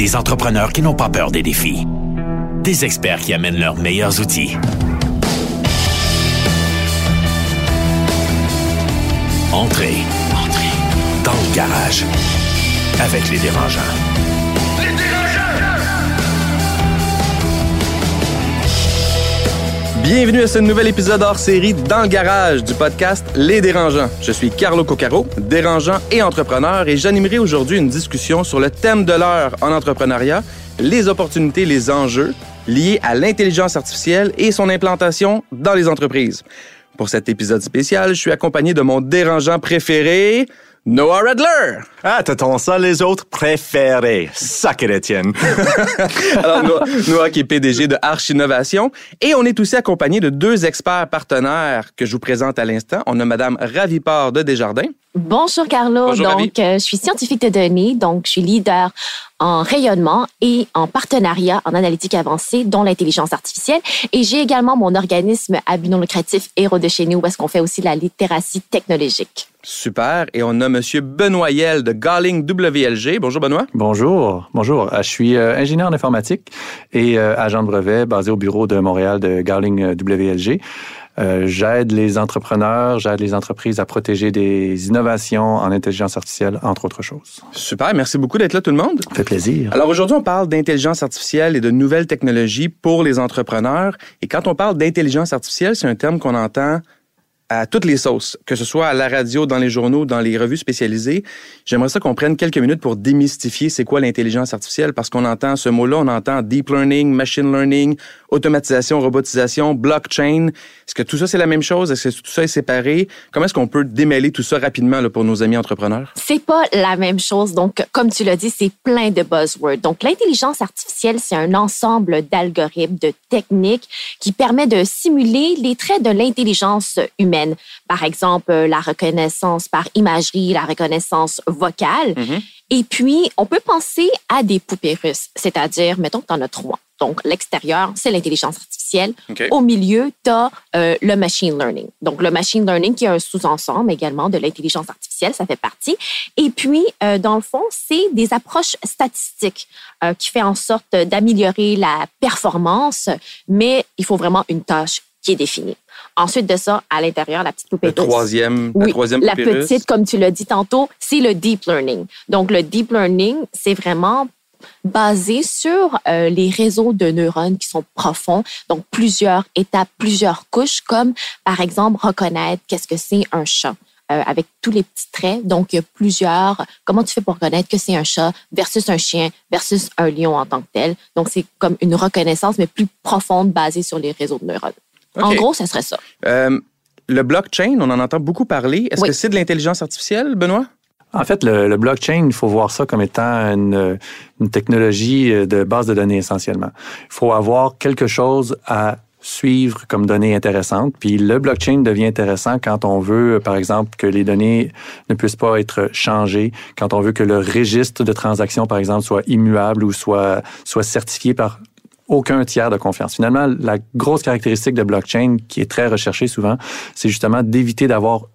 Des entrepreneurs qui n'ont pas peur des défis. Des experts qui amènent leurs meilleurs outils. Entrez. Entrez. Dans le garage. Avec les dérangeants. Bienvenue à ce nouvel épisode hors série dans le garage du podcast Les Dérangeants. Je suis Carlo Coccaro, dérangeant et entrepreneur, et j'animerai aujourd'hui une discussion sur le thème de l'heure en entrepreneuriat, les opportunités, les enjeux liés à l'intelligence artificielle et son implantation dans les entreprises. Pour cet épisode spécial, je suis accompagné de mon dérangeant préféré, Noah Redler. Ah, t'attends ça les autres préférés. Sacré Étienne. Alors, Noah, Noah, qui est PDG de Arch Innovation. Et on est aussi accompagné de deux experts partenaires que je vous présente à l'instant. On a Madame Ravipard de Desjardins. Bonjour Carlo. Bonjour, Ravi. donc, euh, je suis scientifique de données, donc je suis leader en rayonnement et en partenariat en analytique avancée, dont l'intelligence artificielle. Et j'ai également mon organisme à but non lucratif Héros de chez nous, où est-ce qu'on fait aussi la littératie technologique. Super. Et on a Monsieur Benoît Yel de Galling WLG. Bonjour, Benoît. Bonjour, bonjour. Euh, Je suis euh, ingénieur en informatique et euh, agent de brevet basé au bureau de Montréal de Garling WLG. Euh, j'aide les entrepreneurs, j'aide les entreprises à protéger des innovations en intelligence artificielle, entre autres choses. Super. Merci beaucoup d'être là, tout le monde. Ça fait plaisir. Alors aujourd'hui, on parle d'intelligence artificielle et de nouvelles technologies pour les entrepreneurs. Et quand on parle d'intelligence artificielle, c'est un terme qu'on entend à toutes les sauces, que ce soit à la radio, dans les journaux, dans les revues spécialisées. J'aimerais ça qu'on prenne quelques minutes pour démystifier c'est quoi l'intelligence artificielle parce qu'on entend ce mot-là, on entend deep learning, machine learning, automatisation, robotisation, blockchain. Est-ce que tout ça c'est la même chose? Est-ce que tout ça est séparé? Comment est-ce qu'on peut démêler tout ça rapidement pour nos amis entrepreneurs? C'est pas la même chose. Donc, comme tu l'as dit, c'est plein de buzzwords. Donc, l'intelligence artificielle, c'est un ensemble d'algorithmes, de techniques qui permet de simuler les traits de l'intelligence humaine. Par exemple, la reconnaissance par imagerie, la reconnaissance vocale. Et puis, on peut penser à des poupées russes, c'est-à-dire, mettons que tu en as trois. Donc, l'extérieur, c'est l'intelligence artificielle. Au milieu, tu as le machine learning. Donc, le machine learning qui est un sous-ensemble également de l'intelligence artificielle, ça fait partie. Et puis, euh, dans le fond, c'est des approches statistiques euh, qui fait en sorte d'améliorer la performance, mais il faut vraiment une tâche qui est définie. Ensuite de ça, à l'intérieur, la petite poupée troisième, la Oui, troisième la poupée russe. petite, comme tu l'as dit tantôt, c'est le deep learning. Donc, le deep learning, c'est vraiment basé sur euh, les réseaux de neurones qui sont profonds, donc plusieurs étapes, plusieurs couches, comme par exemple reconnaître qu'est-ce que c'est un chat. euh, avec tous les petits traits. Donc, il y a plusieurs. Comment tu fais pour reconnaître que c'est un chat versus un chien versus un lion en tant que tel? Donc, c'est comme une reconnaissance, mais plus profonde, basée sur les réseaux de neurones. En gros, ça serait ça. Euh, le blockchain, on en entend beaucoup parler. Est-ce Oui. que c'est de l'intelligence artificielle, Benoît? En fait, le, le blockchain, il faut voir ça comme étant une, une technologie de base de données essentiellement. Il faut avoir quelque chose à suivre comme données intéressantes. Puis le blockchain devient intéressant quand on veut, par exemple, que les données ne puissent pas être changées, quand on veut que le registre de transactions, par exemple, soit immuable ou soit, soit certifié par aucun tiers de confiance. Finalement, la grosse caractéristique de blockchain qui est très recherchée souvent, c'est justement d'éviter d'avoir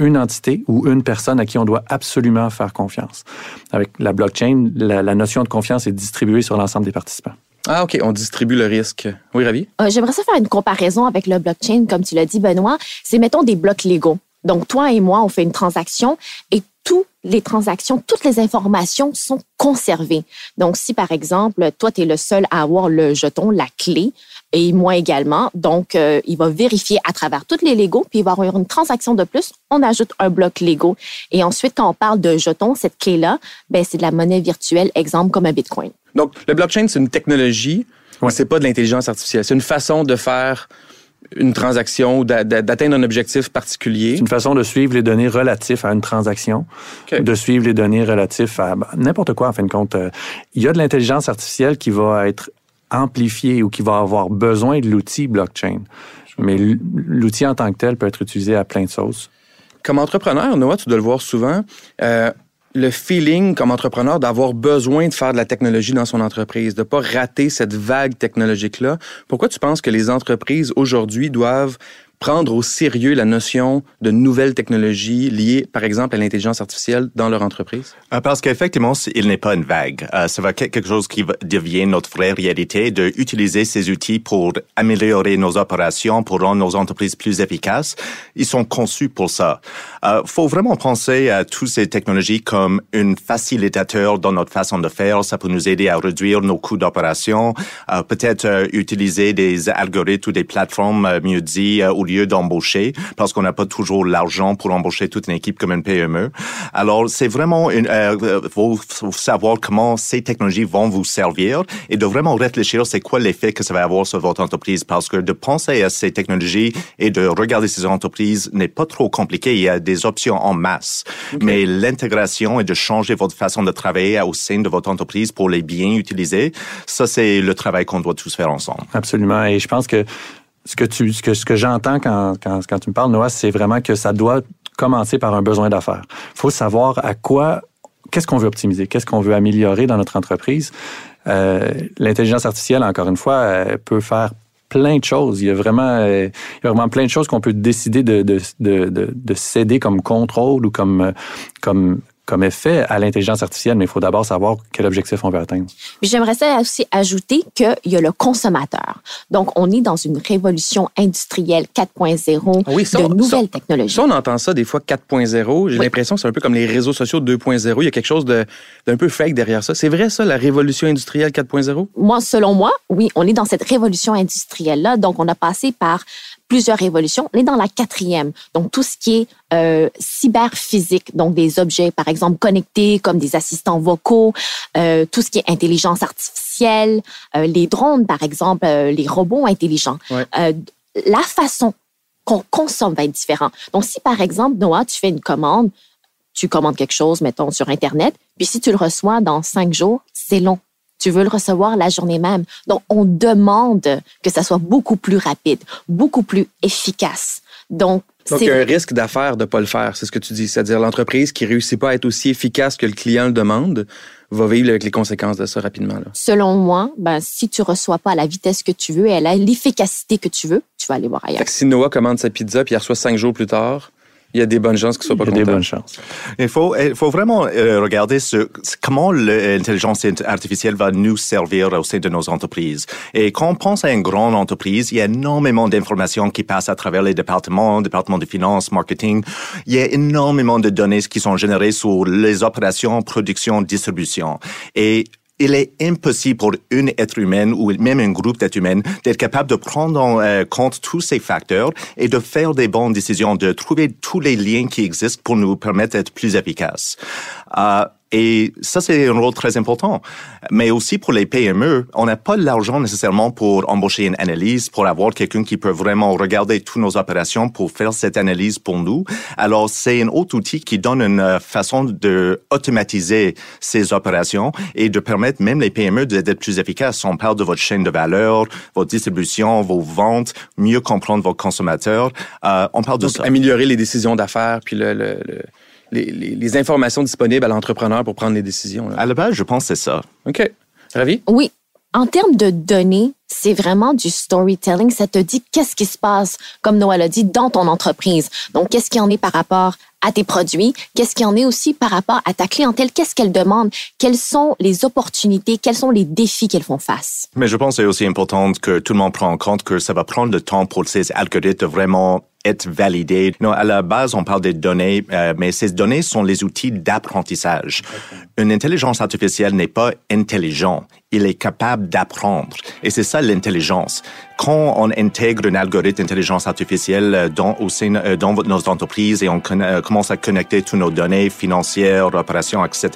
une entité ou une personne à qui on doit absolument faire confiance. Avec la blockchain, la, la notion de confiance est distribuée sur l'ensemble des participants. Ah, OK, on distribue le risque. Oui, Ravi? Euh, J'aimerais ça faire une comparaison avec le blockchain, comme tu l'as dit, Benoît. C'est, mettons, des blocs légaux. Donc, toi et moi, on fait une transaction et les transactions, toutes les informations sont conservées. Donc, si, par exemple, toi, tu es le seul à avoir le jeton, la clé, et moi également, donc, euh, il va vérifier à travers toutes les Legos, puis il va y avoir une transaction de plus, on ajoute un bloc Lego. Et ensuite, quand on parle de jetons, cette clé-là, ben, c'est de la monnaie virtuelle, exemple comme un Bitcoin. Donc, le blockchain, c'est une technologie, Ouais. c'est pas de l'intelligence artificielle. C'est une façon de faire une transaction ou d'a- d'a- d'atteindre un objectif particulier. C'est une façon de suivre les données relatives à une transaction, de suivre les données relatives à ben, n'importe quoi, en fin de compte. Euh, Il y a de l'intelligence artificielle qui va être amplifiée ou qui va avoir besoin de l'outil blockchain. Mais l'outil en tant que tel peut être utilisé à plein de sauces. Comme entrepreneur, Noah, tu dois le voir souvent, euh, le feeling comme entrepreneur d'avoir besoin de faire de la technologie dans son entreprise, de pas rater cette vague technologique-là. Pourquoi tu penses que les entreprises aujourd'hui doivent prendre au sérieux la notion de nouvelles technologies liées, par exemple, à l'intelligence artificielle dans leur entreprise? Euh, Parce qu'effectivement, il n'est pas une vague. Euh, ça va quelque chose qui devient notre vraie réalité, de utiliser ces outils pour améliorer nos opérations, pour rendre nos entreprises plus efficaces. Ils sont conçus pour ça. Euh, faut vraiment penser à toutes ces technologies comme un facilitateur dans notre façon de faire. Ça peut nous aider à réduire nos coûts d'opération, peut-être euh, utiliser des algorithmes ou des plateformes, euh, mieux dit, au lieu d'embaucher, parce qu'on n'a pas toujours l'argent pour embaucher toute une équipe comme une PME. Alors, c'est vraiment une, euh, euh, faut, faut savoir comment ces technologies vont vous servir et de vraiment réfléchir c'est quoi l'effet que ça va avoir sur votre entreprise parce que de penser à ces technologies et de regarder ces entreprises n'est pas trop compliqué. Il y a des options en masse. Mais l'intégration et de changer votre façon de travailler au sein de votre entreprise pour les bien utiliser, ça, c'est le travail qu'on doit tous faire ensemble. Absolument. Et je pense que ce que tu, ce que, ce que j'entends quand, quand, tu me parles, Noah, c'est vraiment que ça doit commencer par un besoin d'affaires. Il faut savoir à quoi, qu'est-ce qu'on veut optimiser, qu'est-ce qu'on veut améliorer dans notre entreprise. Euh, L'intelligence artificielle, encore une fois, euh, peut faire plein de choses. Il y a vraiment, vraiment plein de choses qu'on peut décider de, de, de, de, de céder comme contrôle ou comme, comme, comme effet à l'intelligence artificielle, mais il faut d'abord savoir quel objectif on veut atteindre. J'aimerais ça aussi ajouter qu'il y a le consommateur. Donc, on est dans une révolution industrielle 4.0 Ah oui, ça, de ça- nouvelles technologies. Ça, on entend ça des fois 4.0. J'ai Oui. l'impression que c'est un peu comme les réseaux sociaux 2.0. Il y a quelque chose d'un peu fake derrière ça. C'est vrai, ça, la révolution industrielle 4.0? moi, selon moi, oui, on est dans cette révolution industrielle-là. Donc, on a passé par plusieurs révolutions. On est dans la quatrième. Donc, tout ce qui est euh, cyberphysique, donc des objets, par exemple, connectés comme des assistants vocaux, euh, tout ce qui est intelligence artificielle, euh, les drones, par exemple, euh, les robots intelligents. Ouais. Euh, la façon qu'on consomme va être différente. Donc, si, par exemple, Noah, tu fais une commande, tu commandes quelque chose, mettons, sur Internet, puis si tu le reçois dans cinq jours, c'est long. Tu veux le recevoir la journée même. Donc, on demande que ça soit beaucoup plus rapide, beaucoup plus efficace. Donc, Donc, il y a un risque d'affaires de ne pas le faire, c'est ce que tu dis. C'est-à-dire l'entreprise qui réussit pas à être aussi efficace que le client le demande va vivre avec les conséquences de ça rapidement. Là. selon moi, ben, si tu reçois pas à la vitesse que tu veux et à l'efficacité que tu veux, tu vas aller voir ailleurs. Fait que si Noah commande sa pizza puis il reçoit cinq jours plus tard, il y a des bonnes chances qu'il soit pas Il y a des bonnes chances. Il faut, il faut vraiment euh, regarder ce, comment l'intelligence artificielle va nous servir au sein de nos entreprises. Et quand on pense à une grande entreprise, il y a énormément d'informations qui passent à travers les départements, départements de finances, marketing. Il y a énormément de données qui sont générées sur les opérations, production, distribution. Et il est impossible pour un être humain ou même un groupe d'êtres humains d'être capable de prendre en euh, compte tous ces facteurs et de faire des bonnes décisions, de trouver tous les liens qui existent pour nous permettre d'être plus efficaces. Euh, et ça, c'est un rôle très important. Mais aussi pour les PME, on n'a pas l'argent nécessairement pour embaucher une analyse, pour avoir quelqu'un qui peut vraiment regarder toutes nos opérations pour faire cette analyse pour nous. Alors, c'est un autre outil qui donne une euh, façon de automatiser ces opérations et de permettre même les PME d'être plus efficaces. On parle de votre chaîne de valeur, votre distribution, vos ventes, mieux comprendre vos consommateurs. Euh, on parle de ça. améliorer les décisions d'affaires puis le, le- le- les, les- les informations disponibles à l'entrepreneur pour prendre les décisions. là. À la base, je pense que c'est ça. OK. Ravi? Oui. En termes de données, c'est vraiment du storytelling. Ça te dit qu'est-ce qui se passe, comme Noël a dit, dans ton entreprise. Donc, qu'est-ce qu'il y en est par rapport à tes produits? Qu'est-ce qu'il y en est aussi par rapport à ta clientèle? Qu'est-ce qu'elle demande? Quelles sont les opportunités? Quels sont les défis qu'elles font face? Mais je pense que c'est aussi important que tout le monde prenne en compte que ça va prendre le temps pour ces algorithmes de vraiment être validés. Non, à la base, on parle des données, euh, mais ces données sont les outils d'apprentissage. Une intelligence artificielle n'est pas intelligent. Il est capable d'apprendre. Et c'est ça l'intelligence. Quand on intègre un algorithme d'intelligence artificielle euh, dans, au sein, euh, dans votre- nos entreprises et on euh, commence à connecter toutes nos données financières, opérations, etc.,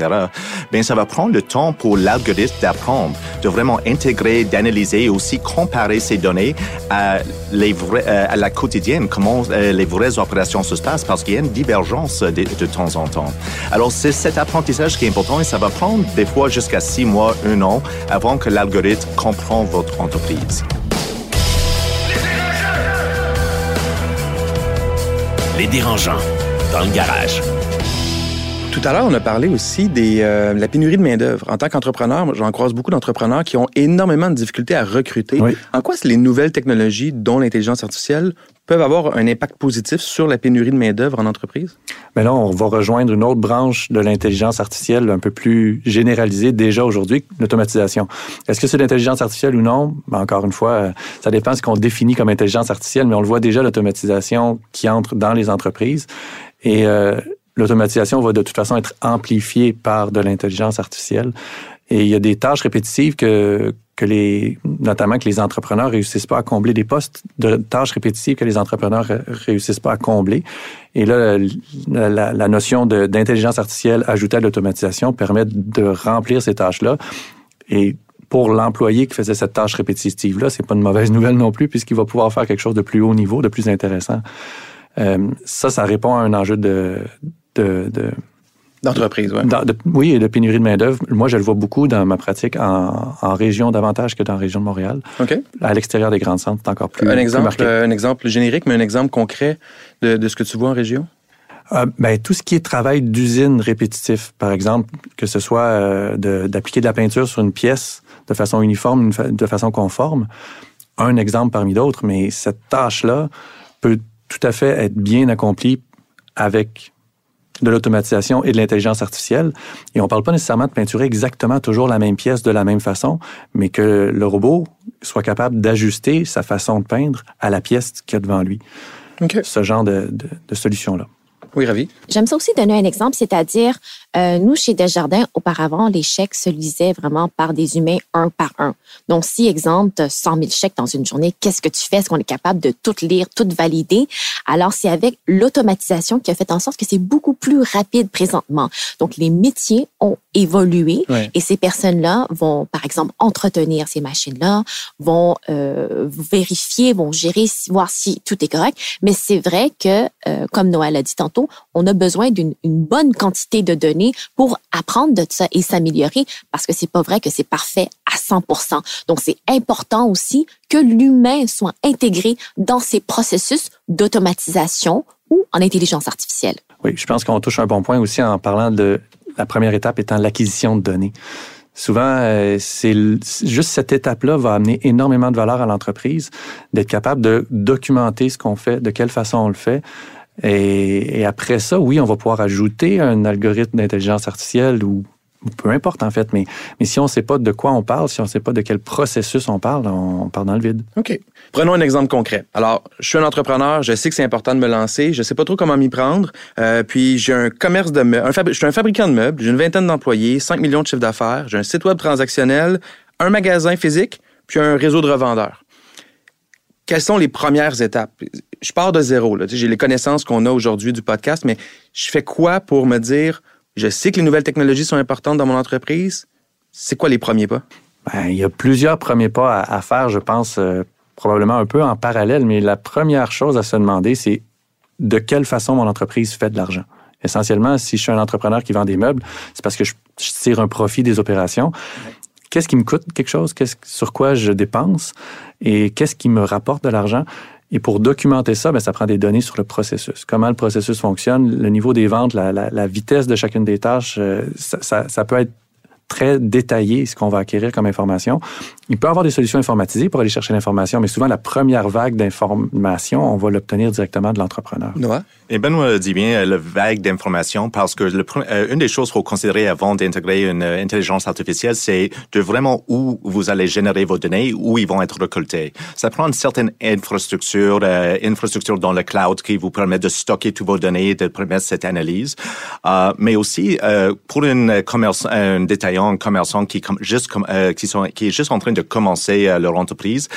ben ça va prendre le temps pour l'algorithme d'apprendre, de vraiment intégrer, d'analyser et aussi comparer ces données à, euh, la quotidienne, comment euh, les vraies opérations se passent, parce qu'il y a une divergence de, de temps en temps. Alors, c'est cet apprentissage qui est important et ça va prendre des fois jusqu'à six mois, un an, avant que l'algorithme comprend votre entreprise. Les dérangeants, dans le garage. Tout à l'heure, on a parlé aussi de euh, la pénurie de main-d'œuvre. En tant qu'entrepreneur, j'en croise beaucoup d'entrepreneurs qui ont énormément de difficultés à recruter. Oui. En quoi les nouvelles technologies, dont l'intelligence artificielle, peuvent avoir un impact positif sur la pénurie de main-d'œuvre en entreprise? Mais là, on va rejoindre une autre branche de l'intelligence artificielle un peu plus généralisée déjà aujourd'hui, l'automatisation. Est-ce que c'est l'intelligence artificielle ou non? Ben, encore une fois, euh, ça dépend de ce qu'on définit comme intelligence artificielle, mais on le voit déjà, l'automatisation qui entre dans les entreprises. Et euh, l'automatisation va de toute façon être amplifiée par de l'intelligence artificielle. Et il y a des tâches répétitives que, que les, notamment que les entrepreneurs réussissent pas à combler, des postes de tâches répétitives que les entrepreneurs réussissent pas à combler. Et là, la, la, la notion d'intelligence artificielle ajoutée à l'automatisation permet de remplir ces tâches-là. Et pour l'employé qui faisait cette tâche répétitive-là, c'est pas une mauvaise nouvelle non plus, puisqu'il va pouvoir faire quelque chose de plus haut niveau, de plus intéressant. Euh, ça, ça répond à un enjeu de, de, de D'entreprise, oui. dans- de- oui, et de pénurie de main-d'œuvre. Moi, je le vois beaucoup dans ma pratique en, en région davantage que dans la région de Montréal. OK. À l'extérieur des grandes centres, c'est encore plus, Un plus exemple, marqué. euh, un exemple générique, mais un exemple concret de, de ce que tu vois en région? Euh, ben, tout ce qui est travail d'usine répétitif, par exemple, que ce soit euh, d'appliquer de, la peinture sur une pièce de façon uniforme, de façon conforme, un exemple parmi d'autres, mais cette tâche-là peut tout à fait être bien accomplie avec de l'automatisation et de l'intelligence artificielle. Et on parle pas nécessairement de peinturer exactement toujours la même pièce de la même façon, mais que le robot soit capable d'ajuster sa façon de peindre à la pièce qu'il y a devant lui. Ce genre de, de, de solution-là. Oui, Ravi. J'aime ça aussi donner un exemple, c'est-à-dire, euh, nous, chez Desjardins, auparavant, les chèques se lisaient vraiment par des humains un par un. Donc, si, exemple, tu as 100 000 chèques dans une journée, qu'est-ce que tu fais? Est-ce qu'on est capable de tout lire, tout valider? Alors, c'est avec l'automatisation qui a fait en sorte que c'est beaucoup plus rapide présentement. Donc, les métiers ont évolué et ces personnes-là vont, par exemple, entretenir ces machines-là, vont euh, vérifier, vont gérer, voir si tout est correct. Mais c'est vrai que, euh, comme Noël a dit tantôt, on a besoin d'une une bonne quantité de données pour apprendre de ça et s'améliorer parce que c'est pas vrai que c'est parfait à 100% Donc, c'est important aussi que l'humain soit intégré dans ces processus d'automatisation ou en intelligence artificielle. Oui, je pense qu'on touche un bon point aussi en parlant de la première étape étant l'acquisition de données. Souvent, euh, c'est juste cette étape-là va amener énormément de valeur à l'entreprise, d'être capable de documenter ce qu'on fait, de quelle façon on le fait. Et, et après ça, oui, on va pouvoir ajouter un algorithme d'intelligence artificielle ou, peu importe en fait, mais, mais si on ne sait pas de quoi on parle, si on ne sait pas de quel processus on parle, on, on part dans le vide. OK. Prenons un exemple concret. Alors, je suis un entrepreneur, je sais que c'est important de me lancer, je sais pas trop comment m'y prendre, euh, puis j'ai un commerce de meubles, je suis un fabricant de meubles, j'ai une vingtaine d'employés, 5 millions de chiffres d'affaires, j'ai un site web transactionnel, un magasin physique, puis un réseau de revendeurs. Quelles sont les premières étapes? Je pars de zéro. J'ai les connaissances qu'on a aujourd'hui du podcast, mais je fais quoi pour me dire, je sais que les nouvelles technologies sont importantes dans mon entreprise? C'est quoi les premiers pas? Ben, il y a plusieurs premiers pas à, faire, je pense, euh, probablement un peu en parallèle, mais la première chose à se demander, c'est de quelle façon mon entreprise fait de l'argent. Essentiellement, si je suis un entrepreneur qui vend des meubles, c'est parce que je tire un profit des opérations. Qu'est-ce qui me coûte quelque chose? Sur quoi je dépense? Et qu'est-ce qui me rapporte de l'argent? Et pour documenter ça, ben, ça prend des données sur le processus. Comment le processus fonctionne, le niveau des ventes, la, vitesse de chacune des tâches, euh, ça peut être très détaillé ce qu'on va acquérir comme information. Il peut y avoir des solutions informatisées pour aller chercher l'information, mais souvent la première vague d'information, on va l'obtenir directement de l'entrepreneur. Noah? Et Benoît dit bien euh, le vague d'informations parce que le, euh, une des choses qu'il faut considérer avant d'intégrer une euh, intelligence artificielle, c'est de vraiment où vous allez générer vos données, où ils vont être récoltés. Ça prend une certaine infrastructure, euh, infrastructure dans le cloud qui vous permet de stocker toutes vos données, de permettre cette analyse. Euh, mais aussi euh, pour une commerce, un détaillant, un commerçant qui com- juste com- euh, qui sont qui est juste en train de commencer euh, leur entreprise,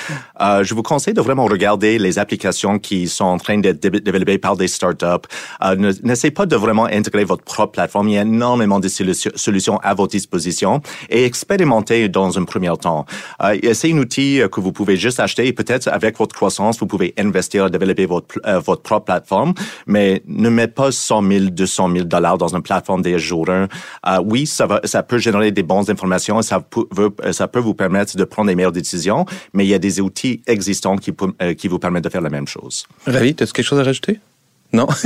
euh, je vous conseille de vraiment regarder les applications qui sont en train d'être dé- développées par des startups. Euh, ne- N'essayez pas de vraiment intégrer votre propre plateforme. Il y a énormément de solu- solutions à votre disposition et expérimentez dans un premier temps. Euh, c'est un outil euh, que vous pouvez juste acheter et peut-être avec votre croissance, vous pouvez investir à développer votre, euh, votre propre plateforme, mais ne mettez pas 100 000, 200 000 dollars dans une plateforme des jours un. Euh, oui, ça, va, ça peut générer des bonnes informations et ça peut, ça peut vous permettre de prendre des meilleures décisions, mais il y a des outils existants qui, euh, qui vous permettent de faire la même chose. Ravi, as-tu quelque chose à rajouter? Non?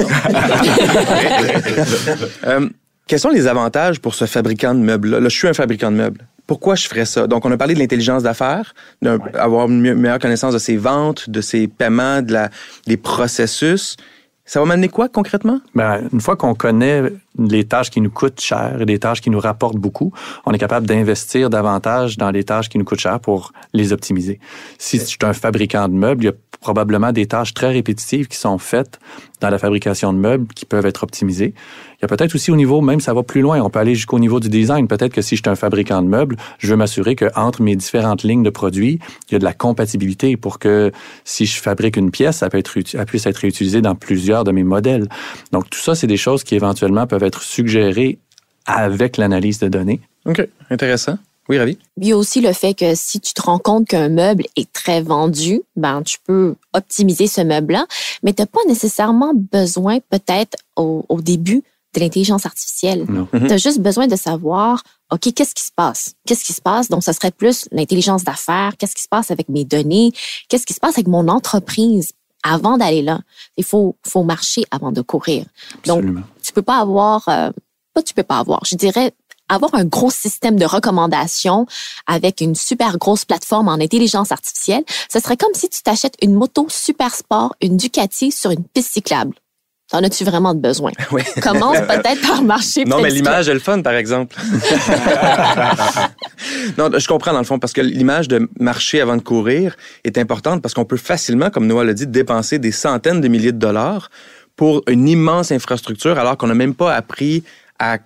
Euh, Quels sont les avantages pour ce fabricant de meubles-là? Là, je suis un fabricant de meubles. Pourquoi je ferais ça? Donc, on a parlé de l'intelligence d'affaires, d'avoir une me- meilleure connaissance de ses ventes, de ses paiements, de la, des processus. Ça va m'amener quoi concrètement? Ben, une fois qu'on connaît les tâches qui nous coûtent cher et des tâches qui nous rapportent beaucoup, on est capable d'investir davantage dans les tâches qui nous coûtent cher pour les optimiser. Si je suis un fabricant de meubles, il y a probablement des tâches très répétitives qui sont faites dans la fabrication de meubles qui peuvent être optimisées. Il y a peut-être aussi au niveau, même ça va plus loin, on peut aller jusqu'au niveau du design. Peut-être que si je suis un fabricant de meubles, je veux m'assurer qu'entre mes différentes lignes de produits, il y a de la compatibilité pour que si je fabrique une pièce, ça peut être, uti- elle puisse être réutilisée dans plusieurs de mes modèles. Donc tout ça, c'est des choses qui éventuellement peuvent être suggérées avec l'analyse de données. OK, intéressant. Oui, Ravi? Il y a aussi le fait que si tu te rends compte qu'un meuble est très vendu, ben tu peux optimiser ce meuble-là, mais tu n'as pas nécessairement besoin, peut-être au, au début, de l'intelligence artificielle. Non. Tu as juste besoin de savoir, OK, qu'est-ce qui se passe? Qu'est-ce qui se passe? Donc, ce serait plus l'intelligence d'affaires. Qu'est-ce qui se passe avec mes données? Qu'est-ce qui se passe avec mon entreprise? Avant d'aller là? Il faut, faut marcher avant de courir. Donc, tu peux pas avoir, euh, pas tu peux pas avoir, je dirais avoir un gros système de recommandations avec une super grosse plateforme en intelligence artificielle, ce serait comme si tu t'achètes une moto super sport, une Ducati sur une piste cyclable. T'en as-tu vraiment de besoin? Oui. Commence peut-être par marcher. Non, mais l'image est le fun, par exemple. non, je comprends dans le fond, parce que l'image de marcher avant de courir est importante parce qu'on peut facilement, comme Noah l'a dit, dépenser des centaines de milliers de dollars pour une immense infrastructure alors qu'on n'a même pas appris à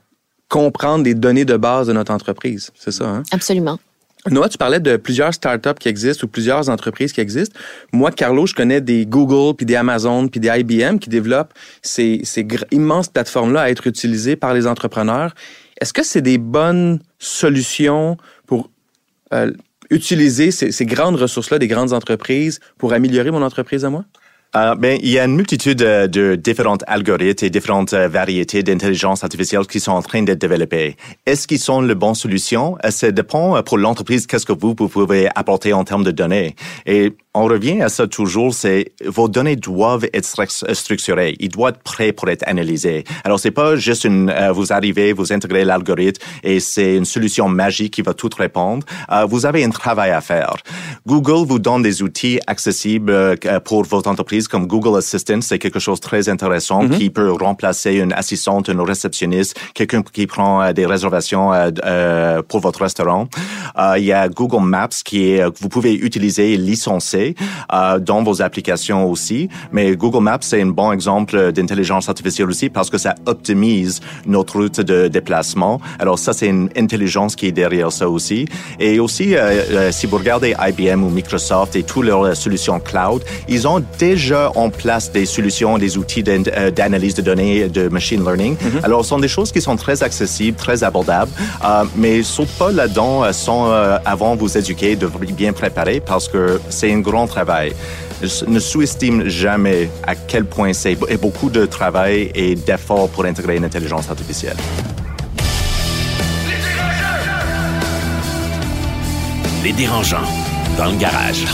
comprendre des données de base de notre entreprise. C'est ça, hein? Absolument. Noah, tu parlais de plusieurs startups qui existent ou plusieurs entreprises qui existent. Moi, Carlo, je connais des Google, puis des Amazon, puis des IBM qui développent ces, immenses plateformes-là à être utilisées par les entrepreneurs. Est-ce que c'est des bonnes solutions pour euh, utiliser ces, ces grandes ressources-là des grandes entreprises pour améliorer mon entreprise à moi? Euh, ben, il y a une multitude euh, de différents algorithmes et différentes euh, variétés d'intelligence artificielle qui sont en train d'être développées. Est-ce qu'ils sont la bonne solution? Euh, Ça dépend pour l'entreprise, qu'est-ce que vous, pouvez apporter en termes de données. Et on revient à ça toujours, c'est vos données doivent être stru- structurées. Ils doivent être prêts pour être analysés. Alors, c'est pas juste une, vous arrivez, vous intégrez l'algorithme et c'est une solution magique qui va tout répondre. Vous avez un travail à faire. Google vous donne des outils accessibles pour votre entreprise comme Google Assistant. C'est quelque chose de très intéressant qui peut remplacer une assistante, une réceptionniste, quelqu'un qui prend euh, des réservations euh, euh, pour votre restaurant. Il y a Google Maps qui est, vous pouvez utiliser et licencer dans vos applications aussi. Mais Google Maps, c'est un bon exemple d'intelligence artificielle aussi parce que ça optimise notre route de déplacement. Alors ça, c'est une intelligence qui est derrière ça aussi. Et aussi, si vous regardez IBM ou Microsoft et toutes leurs solutions cloud, ils ont déjà en place des solutions, des outils euh, d'analyse de données, de machine learning. Alors, ce sont des choses qui sont très accessibles, très abordables, euh, mais saute pas là-dedans euh, sans euh, avant vous éduquer, de bien préparer parce que c'est un grand travail. Je ne sous-estime jamais à quel point c'est beaucoup de travail et d'efforts pour intégrer une intelligence artificielle. Les dérangeants dans le garage.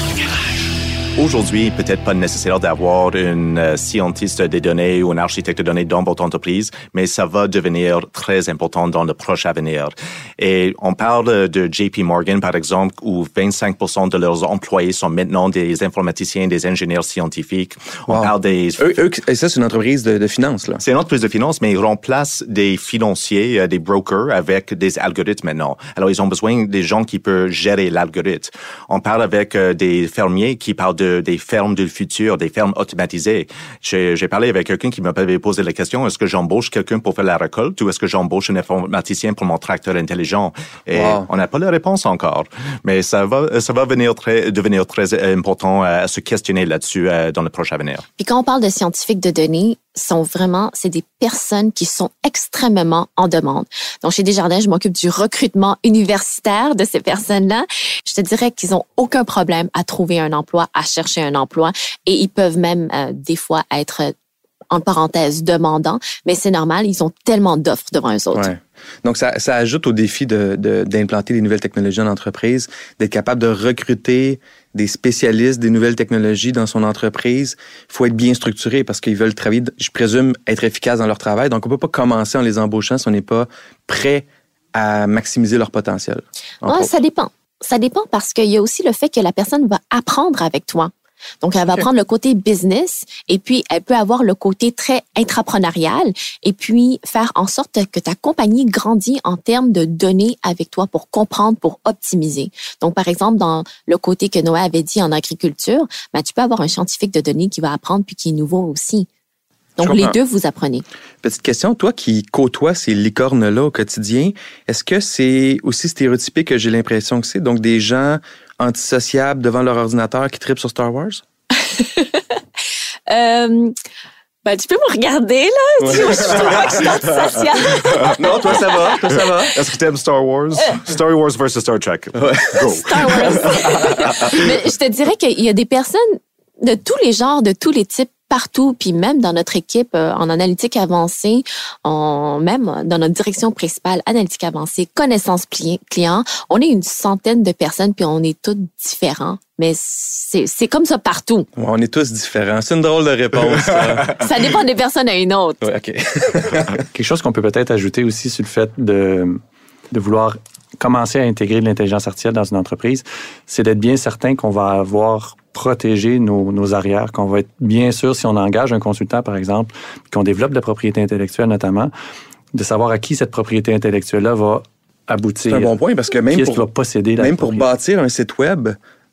Aujourd'hui, peut-être pas nécessaire d'avoir une euh, scientiste des données ou un architecte de données dans votre entreprise, mais ça va devenir très important dans le proche avenir. Et on parle de JP Morgan, par exemple, où 25% de leurs employés sont maintenant des informaticiens, des ingénieurs scientifiques. On Wow. parle des Eux, eux, et ça, c'est une entreprise de, de finances, là. c'est une entreprise de finance, mais ils remplacent des financiers, euh, des brokers avec des algorithmes maintenant. Alors, ils ont besoin des gens qui peuvent gérer l'algorithme. On parle avec euh, des fermiers qui parlent de, des fermes du futur, des fermes automatisées. J'ai parlé avec quelqu'un qui m'avait posé la question, est-ce que j'embauche quelqu'un pour faire la récolte ou est-ce que j'embauche un informaticien pour mon tracteur intelligent? Et Wow. on n'a pas la réponse encore. Mais ça va, ça va venir très, devenir très important à se questionner là-dessus euh, dans le prochain avenir. Puis quand on parle de scientifiques de données, sont vraiment, c'est des personnes qui sont extrêmement en demande. Donc, chez Desjardins, je m'occupe du recrutement universitaire de ces personnes-là. Je te dirais qu'ils ont aucun problème à trouver un emploi, à chercher un emploi, et ils peuvent même euh, des fois être en parenthèse demandants, mais c'est normal, ils ont tellement d'offres devant eux autres. Donc, ça, ça ajoute au défi de, de- d'implanter des nouvelles technologies en entreprise, d'être capable de recruter des spécialistes des nouvelles technologies dans son entreprise. Il faut être bien structuré parce qu'ils veulent travailler, je présume, être efficaces dans leur travail. Donc, on peut pas commencer en les embauchant si on n'est pas prêt à maximiser leur potentiel. Ah, ça dépend. Ça dépend parce qu'il y a aussi le fait que la personne va apprendre avec toi. Donc, elle va prendre le côté business et puis elle peut avoir le côté très intrapreneurial et puis faire en sorte que ta compagnie grandit en termes de données avec toi pour comprendre, pour optimiser. Donc, par exemple, dans le côté que Noé avait dit en agriculture, ben, tu peux avoir un scientifique de données qui va apprendre puis qui est nouveau aussi. Donc, les deux, vous apprenez. Petite question, toi qui côtoies ces licornes-là au quotidien, est-ce que c'est aussi stéréotypé que j'ai l'impression que c'est? Donc, des gens antisociables devant leur ordinateur qui tripent sur Star Wars? Euh, ben, tu peux me regarder, là. Ouais. Tu vois, je trouve pas que je suis antisociale. non, toi, ça va, toi, ça va. Est-ce que t'aimes Star Wars? Star Wars versus Star Trek. Go. Star Wars. Mais je te dirais qu'il y a des personnes de tous les genres, de tous les types partout, puis même dans notre équipe euh, en analytique avancée, en, même dans notre direction principale, analytique avancée, connaissance client, on est une centaine de personnes, puis on est tous différents. Mais c'est c'est comme ça partout. Ouais, on est tous différents. C'est une drôle de réponse. ça. Ça dépend des personnes à une autre. Ouais, OK. Quelque chose qu'on peut peut-être ajouter aussi sur le fait de, de vouloir commencer à intégrer de l'intelligence artificielle dans une entreprise, c'est d'être bien certain qu'on va avoir protégé nos, nos arrières, qu'on va être bien sûr, si on engage un consultant, par exemple, qu'on développe de la propriété intellectuelle notamment, de savoir à qui cette propriété intellectuelle-là va aboutir. C'est un bon point parce que même pour, posséder même pour bâtir un site web,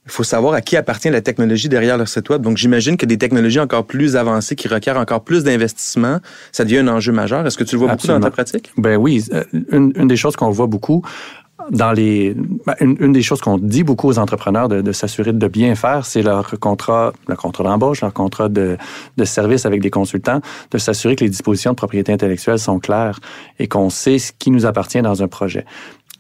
il faut savoir à qui appartient la technologie derrière leur site web. Donc, j'imagine que des technologies encore plus avancées qui requièrent encore plus d'investissement, ça devient un enjeu majeur. Est-ce que tu le vois beaucoup dans ta pratique? Ben oui, euh, une, une des choses qu'on voit beaucoup dans les, ben, une, une des choses qu'on dit beaucoup aux entrepreneurs de, de s'assurer de bien faire, c'est leur contrat, le contrat d'embauche, leur contrat de, de service avec des consultants, de s'assurer que les dispositions de propriété intellectuelle sont claires et qu'on sait ce qui nous appartient dans un projet.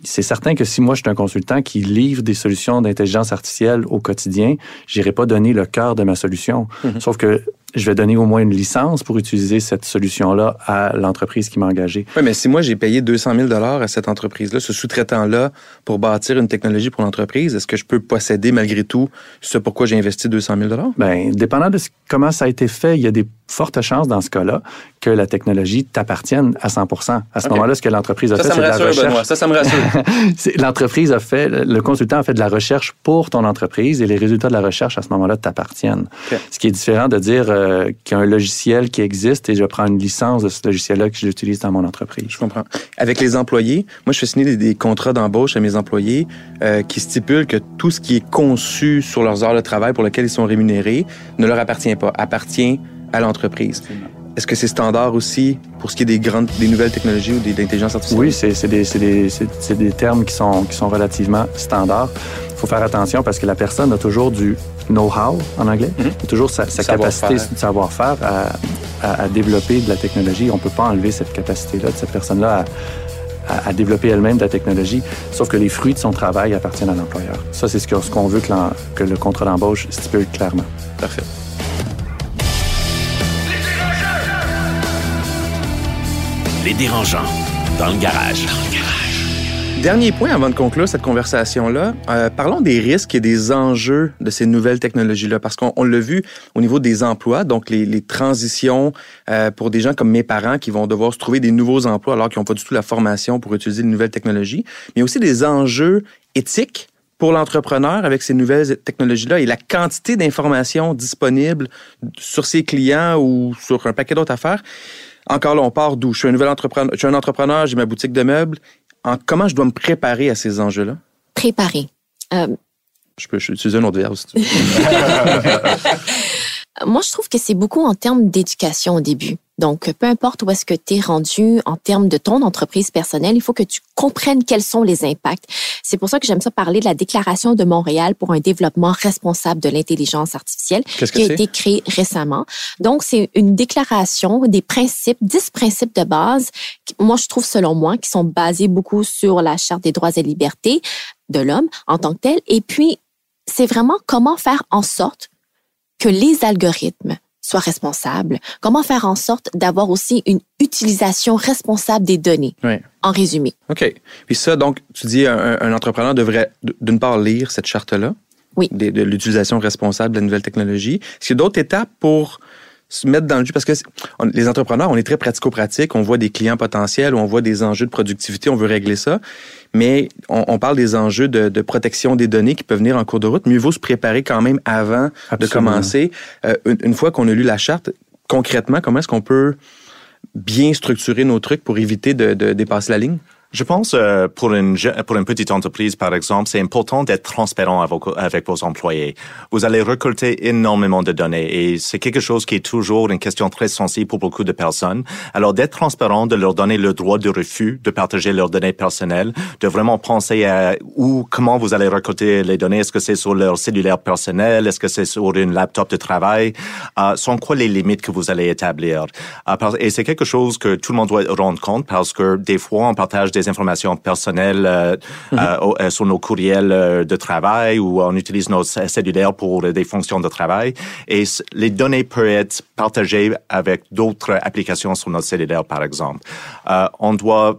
C'est certain que si moi je suis un consultant qui livre des solutions d'intelligence artificielle au quotidien, j'irai pas donner le cœur de ma solution. Sauf que je vais donner au moins une licence pour utiliser cette solution-là à l'entreprise qui m'a engagé. Oui, mais si moi j'ai payé 200 000 à cette entreprise-là, ce sous-traitant-là, pour bâtir une technologie pour l'entreprise, est-ce que je peux posséder malgré tout ce pourquoi j'ai investi 200 000 Ben, dépendant de ce- comment ça a été fait, il y a des fortes chances dans ce cas-là que la technologie t'appartienne à 100 À ce moment-là, ce que l'entreprise a Ça, fait, c'est de la recherche. Benoît. Ça, ça me rassure. L'entreprise a fait, le consultant a fait de la recherche pour ton entreprise et les résultats de la recherche à ce moment-là t'appartiennent. Ce qui est différent de dire euh, qu'il y a un logiciel qui existe et je prends une licence de ce logiciel-là que j'utilise dans mon entreprise. Je comprends. Avec les employés, moi, je fais signer des, des contrats d'embauche à mes employés euh, qui stipulent que tout ce qui est conçu sur leurs heures de travail pour lesquelles ils sont rémunérés ne leur appartient pas, appartient à l'entreprise. Est-ce que c'est standard aussi pour ce qui est des grandes, des nouvelles technologies ou de l'intelligence artificielle? Oui, c'est des, c'est des, des termes qui sont, qui sont relativement standards. Il faut faire attention parce que la personne a toujours du know-how en anglais, Mhm. a toujours sa, capacité de savoir-faire à, à- à développer de la technologie. On ne peut pas enlever cette capacité-là de cette personne-là à, à- à développer elle-même de la technologie, sauf que les fruits de son travail appartiennent à l'employeur. Ça, c'est ce qu'on veut que, que le contrat d'embauche stipule clairement. Parfait. Les dérangeants dans le garage. Dernier point avant de conclure cette conversation-là, euh, parlons des risques et des enjeux de ces nouvelles technologies-là, parce qu'on on l'a vu au niveau des emplois, donc les, les transitions euh, pour des gens comme mes parents qui vont devoir se trouver des nouveaux emplois alors qu'ils n'ont pas du tout la formation pour utiliser de nouvelles technologies, mais aussi des enjeux éthiques pour l'entrepreneur avec ces nouvelles technologies-là et la quantité d'informations disponibles sur ses clients ou sur un paquet d'autres affaires. Encore là, on part d'où? Je suis un nouvel entrepreneur, je suis un entrepreneur, j'ai ma boutique de meubles. En, comment je dois me préparer à ces enjeux-là? Préparer. Euh, Je peux utiliser un autre verbe si tu veux. Moi, je trouve que c'est beaucoup en termes d'éducation au début. Donc, peu importe où est-ce que tu es rendu en termes de ton entreprise personnelle, il faut que tu comprennes quels sont les impacts. C'est pour ça que j'aime ça parler de la Déclaration de Montréal pour un développement responsable de l'intelligence artificielle qui a été créée récemment. Donc, c'est une déclaration des principes, 10 principes de base, moi, je trouve, selon moi, qui sont basés beaucoup sur la Charte des droits et libertés de l'homme en tant que tel. Et puis, c'est vraiment comment faire en sorte que les algorithmes soit responsable? Comment faire en sorte d'avoir aussi une utilisation responsable des données? Oui. En résumé. OK. Puis ça, donc, tu dis un, un entrepreneur devrait d'une part lire cette charte-là. Oui. De, de l'utilisation responsable de la nouvelle technologie. Est-ce qu'il y a d'autres étapes pour se mettre dans le jus? Parce que on, les entrepreneurs, on est très pratico-pratique. On voit des clients potentiels, on voit des enjeux de productivité, on veut régler ça. Mais on, on parle des enjeux de, de, protection des données qui peuvent venir en cours de route. Mieux vaut se préparer quand même avant Absolument. de commencer. Euh, une, une fois qu'on a lu la charte, concrètement, comment est-ce qu'on peut bien structurer nos trucs pour éviter de, de dépasser la ligne? Je pense euh, pour une pour une petite entreprise par exemple, c'est important d'être transparent avec, avec vos employés. Vous allez récolter énormément de données et c'est quelque chose qui est toujours une question très sensible pour beaucoup de personnes. Alors d'être transparent, de leur donner le droit de refus de partager leurs données personnelles, de vraiment penser à où comment vous allez récolter les données. Est-ce que c'est sur leur cellulaire personnel? Est-ce que c'est sur une laptop de travail? Euh, Sont quoi les limites que vous allez établir? Euh, Et c'est quelque chose que tout le monde doit rendre compte parce que des fois on partage des informations personnelles euh, mm -hmm. euh, sur nos courriels euh, de travail ou on utilise nos cellulaires pour des fonctions de travail. Et les données peuvent être partagées avec d'autres applications sur notre cellulaire, par exemple. Euh, on doit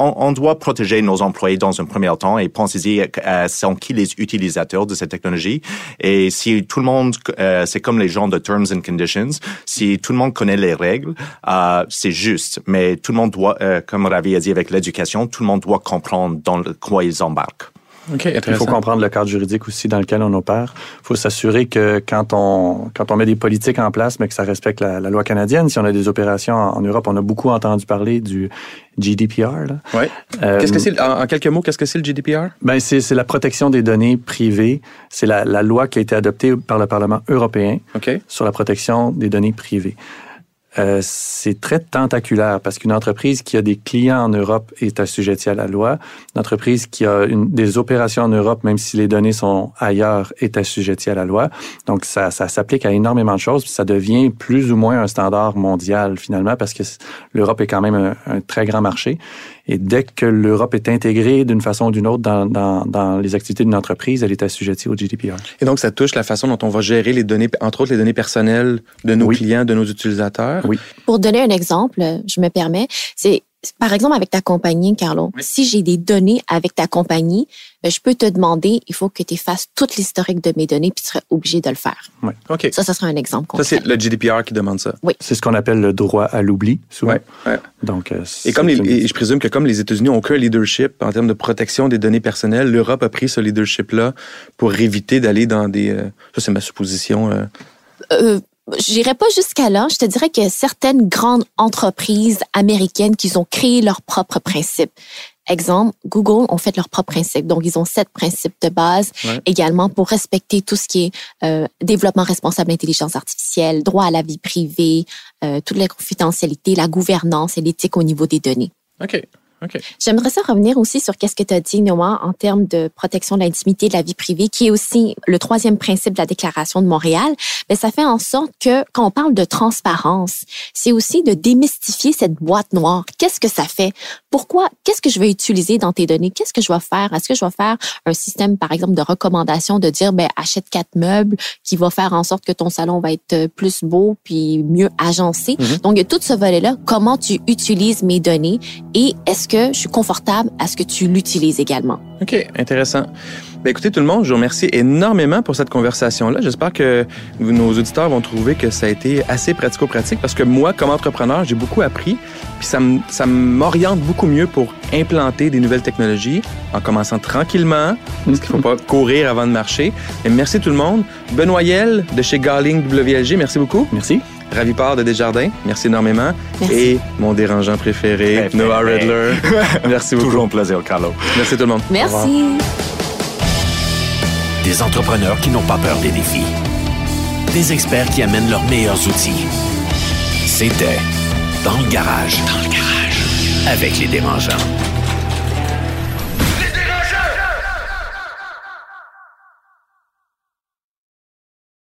on, on, doit protéger nos employés dans un premier temps et pensez-y à sont qui les utilisateurs de cette technologie. Et si tout le monde, euh, c'est comme les gens de Terms and Conditions, si tout le monde connaît les règles, euh, c'est juste. Mais tout le monde doit, euh, comme Ravi a dit avec l'éducation, tout le monde doit comprendre dans le, quoi ils embarquent. Okay, Il faut comprendre le cadre juridique aussi dans lequel on opère. Il faut s'assurer que quand on, quand on met des politiques en place, mais que ça respecte la, la loi canadienne, si on a des opérations en, en, Europe, on a beaucoup entendu parler du GDPR. Là. Ouais. Euh, qu'est-ce que c'est, en, en, quelques mots, qu'est-ce que c'est le GDPR? Ben, c'est, c'est la protection des données privées. C'est la, la loi qui a été adoptée par le Parlement européen okay. sur la protection des données privées. Euh, c'est très tentaculaire parce qu'une entreprise qui a des clients en Europe est assujettie à la loi. Une entreprise qui a une, des opérations en Europe, même si les données sont ailleurs, est assujettie à la loi. Donc, ça, ça s'applique à énormément de choses. Puis ça devient plus ou moins un standard mondial finalement parce que l'Europe est quand même un, un très grand marché. Et dès que l'Europe est intégrée d'une façon ou d'une autre dans, dans, dans, les activités d'une entreprise, elle est assujettie au GDPR. Et donc, ça touche la façon dont on va gérer les données, entre autres les données personnelles de nos oui. clients, de nos utilisateurs. Oui. Pour donner un exemple, je me permets, c'est par exemple, avec ta compagnie, Carlo, oui. si j'ai des données avec ta compagnie, ben, je peux te demander, il faut que tu effaces toute l'historique de mes données, puis tu serais obligé de le faire. Oui. OK. Ça, ça serait un exemple concret. Ça, c'est le GDPR qui demande ça. Oui. C'est ce qu'on appelle le droit à l'oubli, souvent. Ouais. Donc, euh, et, comme les, une... et je présume que comme les États-Unis n'ont aucun leadership en termes de protection des données personnelles, l'Europe a pris ce leadership-là pour éviter d'aller dans des... Euh, ça, c'est ma supposition. Euh, euh J'irai pas jusqu'à là. Je te dirais a certaines grandes entreprises américaines qui ont créé leurs propres principes. Exemple, Google ont fait leurs propres principes. Donc, ils ont sept principes de base ouais. également pour respecter tout ce qui est euh, développement responsable d'intelligence artificielle, droit à la vie privée, euh, toute la confidentialité, la gouvernance et l'éthique au niveau des données. OK. Okay. J'aimerais ça revenir aussi sur qu'est-ce que tu as dit, Noah, en termes de protection de l'intimité de la vie privée, qui est aussi le troisième principe de la Déclaration de Montréal. Mais ça fait en sorte que quand on parle de transparence, c'est aussi de démystifier cette boîte noire. Qu'est-ce que ça fait? Pourquoi? Qu'est-ce que je vais utiliser dans tes données? Qu'est-ce que je vais faire? Est-ce que je vais faire un système, par exemple, de recommandation de dire, ben, achète quatre meubles qui va faire en sorte que ton salon va être plus beau puis mieux agencé? Mhm. Mm-hmm. Donc, il y a tout ce volet-là. Comment tu utilises mes données? Et est-ce que je suis confortable à ce que tu l'utilises également. OK, intéressant. Bien, écoutez, tout le monde, je vous remercie énormément pour cette conversation-là. J'espère que nos auditeurs vont trouver que ça a été assez pratico-pratique parce que moi, comme entrepreneur, j'ai beaucoup appris. Puis ça m'oriente beaucoup mieux pour implanter des nouvelles technologies en commençant tranquillement, parce qu'il ne faut pas courir avant de marcher. Et merci tout le monde. Benoît Yel de chez Garling WLG, merci beaucoup. Merci. Ravi Part de Desjardins, merci énormément. Merci. Et mon dérangeant préféré. Noah Redler. merci beaucoup. Toujours un plaisir, Carlo. Merci tout le monde. Merci. Des entrepreneurs qui n'ont pas peur des défis. Des experts qui amènent leurs meilleurs outils. C'était Dans le garage. Dans le garage. Avec les dérangeants.